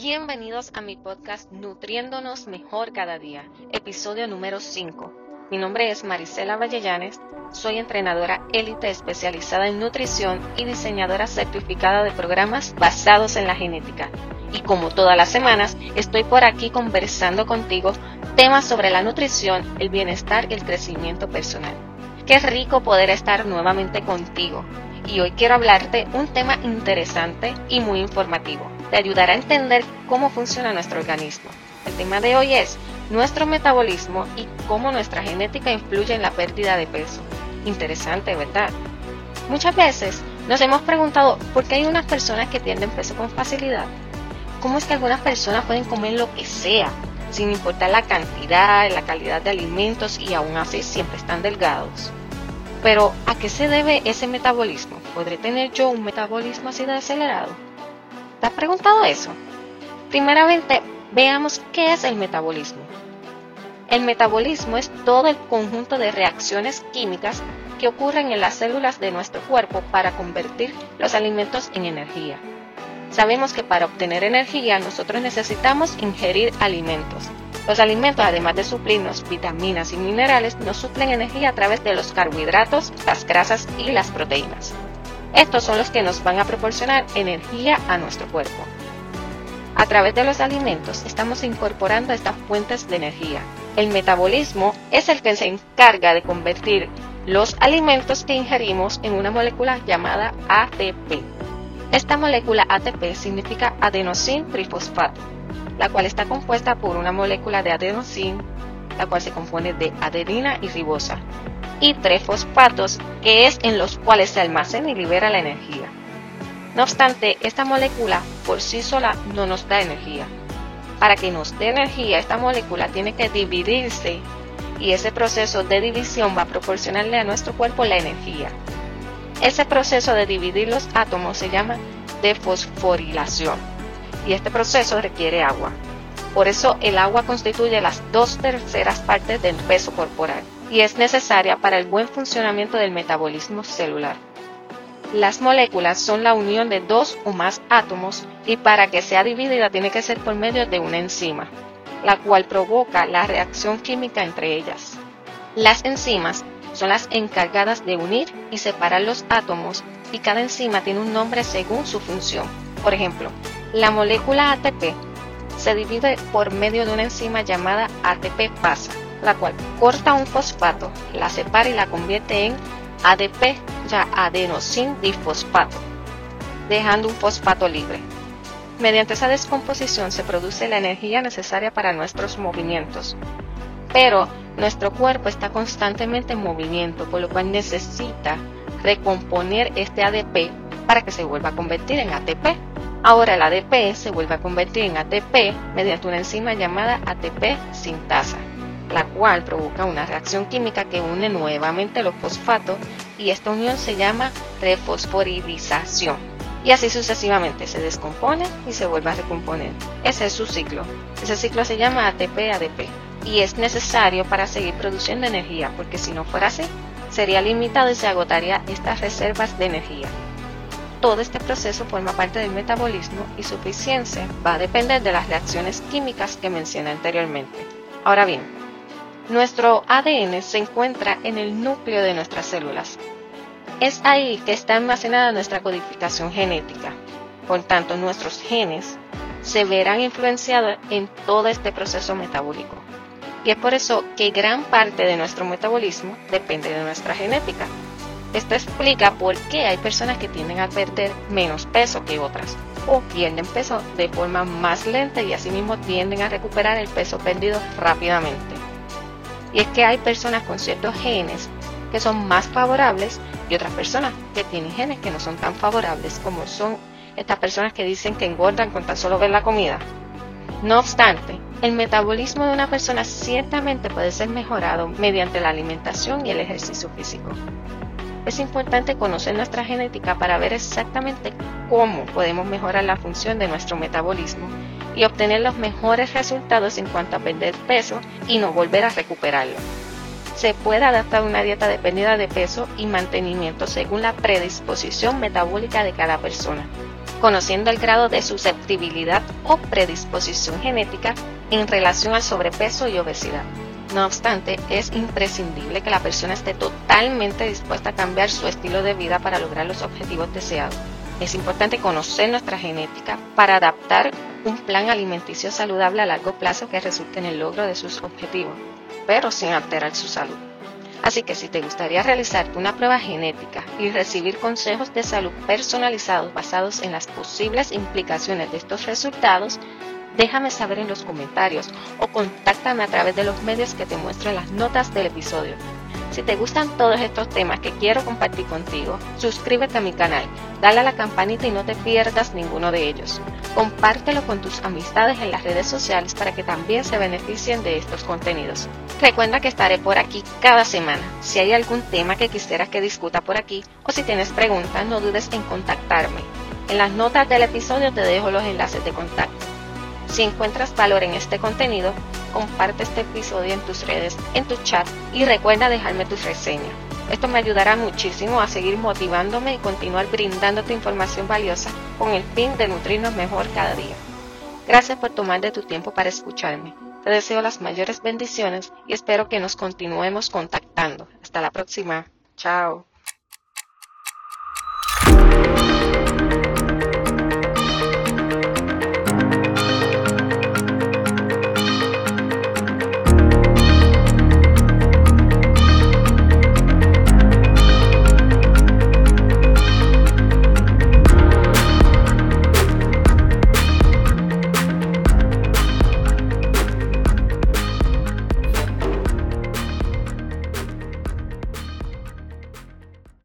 Bienvenidos a mi podcast Nutriéndonos Mejor Cada Día, episodio número 5. Mi nombre es Marisela Vallellanes, soy entrenadora élite especializada en nutrición y diseñadora certificada de programas basados en la genética. Y como todas las semanas, estoy por aquí conversando contigo temas sobre la nutrición, el bienestar y el crecimiento personal. Qué rico poder estar nuevamente contigo. Y hoy quiero hablarte un tema interesante y muy informativo te ayudará a entender cómo funciona nuestro organismo. El tema de hoy es nuestro metabolismo y cómo nuestra genética influye en la pérdida de peso. Interesante, ¿verdad? Muchas veces nos hemos preguntado por qué hay unas personas que pierden peso con facilidad. ¿Cómo es que algunas personas pueden comer lo que sea, sin importar la cantidad, la calidad de alimentos y aún así siempre están delgados? Pero, ¿a qué se debe ese metabolismo? ¿Podré tener yo un metabolismo así de acelerado? ¿Te has preguntado eso? Primeramente, veamos qué es el metabolismo. El metabolismo es todo el conjunto de reacciones químicas que ocurren en las células de nuestro cuerpo para convertir los alimentos en energía. Sabemos que para obtener energía nosotros necesitamos ingerir alimentos. Los alimentos, además de suplirnos vitaminas y minerales, nos suplen energía a través de los carbohidratos, las grasas y las proteínas. Estos son los que nos van a proporcionar energía a nuestro cuerpo. A través de los alimentos estamos incorporando estas fuentes de energía. El metabolismo es el que se encarga de convertir los alimentos que ingerimos en una molécula llamada ATP. Esta molécula ATP significa adenosín trifosfato, la cual está compuesta por una molécula de adenosín, la cual se compone de adenina y ribosa, y tres fosfatos, que es en los cuales se almacena y libera la energía. No obstante, esta molécula por sí sola no nos da energía. Para que nos dé energía, esta molécula tiene que dividirse y ese proceso de división va a proporcionarle a nuestro cuerpo la energía. Ese proceso de dividir los átomos se llama defosforilación y este proceso requiere agua. Por eso el agua constituye las dos terceras partes del peso corporal y es necesaria para el buen funcionamiento del metabolismo celular. Las moléculas son la unión de dos o más átomos y para que sea dividida tiene que ser por medio de una enzima, la cual provoca la reacción química entre ellas. Las enzimas son las encargadas de unir y separar los átomos y cada enzima tiene un nombre según su función. Por ejemplo, la molécula ATP se divide por medio de una enzima llamada ATP pasa la cual corta un fosfato, la separa y la convierte en ADP, ya adenosin difosfato, dejando un fosfato libre. Mediante esa descomposición se produce la energía necesaria para nuestros movimientos. Pero nuestro cuerpo está constantemente en movimiento, por lo cual necesita recomponer este ADP para que se vuelva a convertir en ATP. Ahora el ADP se vuelve a convertir en ATP mediante una enzima llamada ATP sintasa la cual provoca una reacción química que une nuevamente los fosfatos y esta unión se llama refosforidización. Y así sucesivamente se descompone y se vuelve a recomponer. Ese es su ciclo. Ese ciclo se llama ATP-ADP y es necesario para seguir produciendo energía porque si no fuera así, sería limitado y se agotaría estas reservas de energía. Todo este proceso forma parte del metabolismo y su eficiencia va a depender de las reacciones químicas que mencioné anteriormente. Ahora bien, nuestro ADN se encuentra en el núcleo de nuestras células. Es ahí que está almacenada nuestra codificación genética. Por tanto, nuestros genes se verán influenciados en todo este proceso metabólico. Y es por eso que gran parte de nuestro metabolismo depende de nuestra genética. Esto explica por qué hay personas que tienden a perder menos peso que otras o pierden peso de forma más lenta y asimismo tienden a recuperar el peso perdido rápidamente. Y es que hay personas con ciertos genes que son más favorables y otras personas que tienen genes que no son tan favorables como son estas personas que dicen que engordan con tan solo ver la comida. No obstante, el metabolismo de una persona ciertamente puede ser mejorado mediante la alimentación y el ejercicio físico. Es importante conocer nuestra genética para ver exactamente cómo podemos mejorar la función de nuestro metabolismo y obtener los mejores resultados en cuanto a perder peso y no volver a recuperarlo. Se puede adaptar una dieta de pérdida de peso y mantenimiento según la predisposición metabólica de cada persona. conociendo el grado de susceptibilidad o predisposición genética en relación al sobrepeso y obesidad. No obstante, es imprescindible que la persona esté totalmente dispuesta a cambiar su estilo de vida para lograr los objetivos deseados. Es importante conocer nuestra genética para adaptar un plan alimenticio saludable a largo plazo que resulte en el logro de sus objetivos, pero sin alterar su salud. Así que si te gustaría realizarte una prueba genética y recibir consejos de salud personalizados basados en las posibles implicaciones de estos resultados, déjame saber en los comentarios o contáctame a través de los medios que te muestro en las notas del episodio. Si te gustan todos estos temas que quiero compartir contigo, suscríbete a mi canal, dale a la campanita y no te pierdas ninguno de ellos. Compártelo con tus amistades en las redes sociales para que también se beneficien de estos contenidos. Recuerda que estaré por aquí cada semana. Si hay algún tema que quisieras que discuta por aquí o si tienes preguntas, no dudes en contactarme. En las notas del episodio te dejo los enlaces de contacto. Si encuentras valor en este contenido, comparte este episodio en tus redes, en tu chat y recuerda dejarme tu reseña. Esto me ayudará muchísimo a seguir motivándome y continuar brindándote información valiosa con el fin de nutrirnos mejor cada día. Gracias por tomar de tu tiempo para escucharme. Te deseo las mayores bendiciones y espero que nos continuemos contactando. Hasta la próxima. Chao.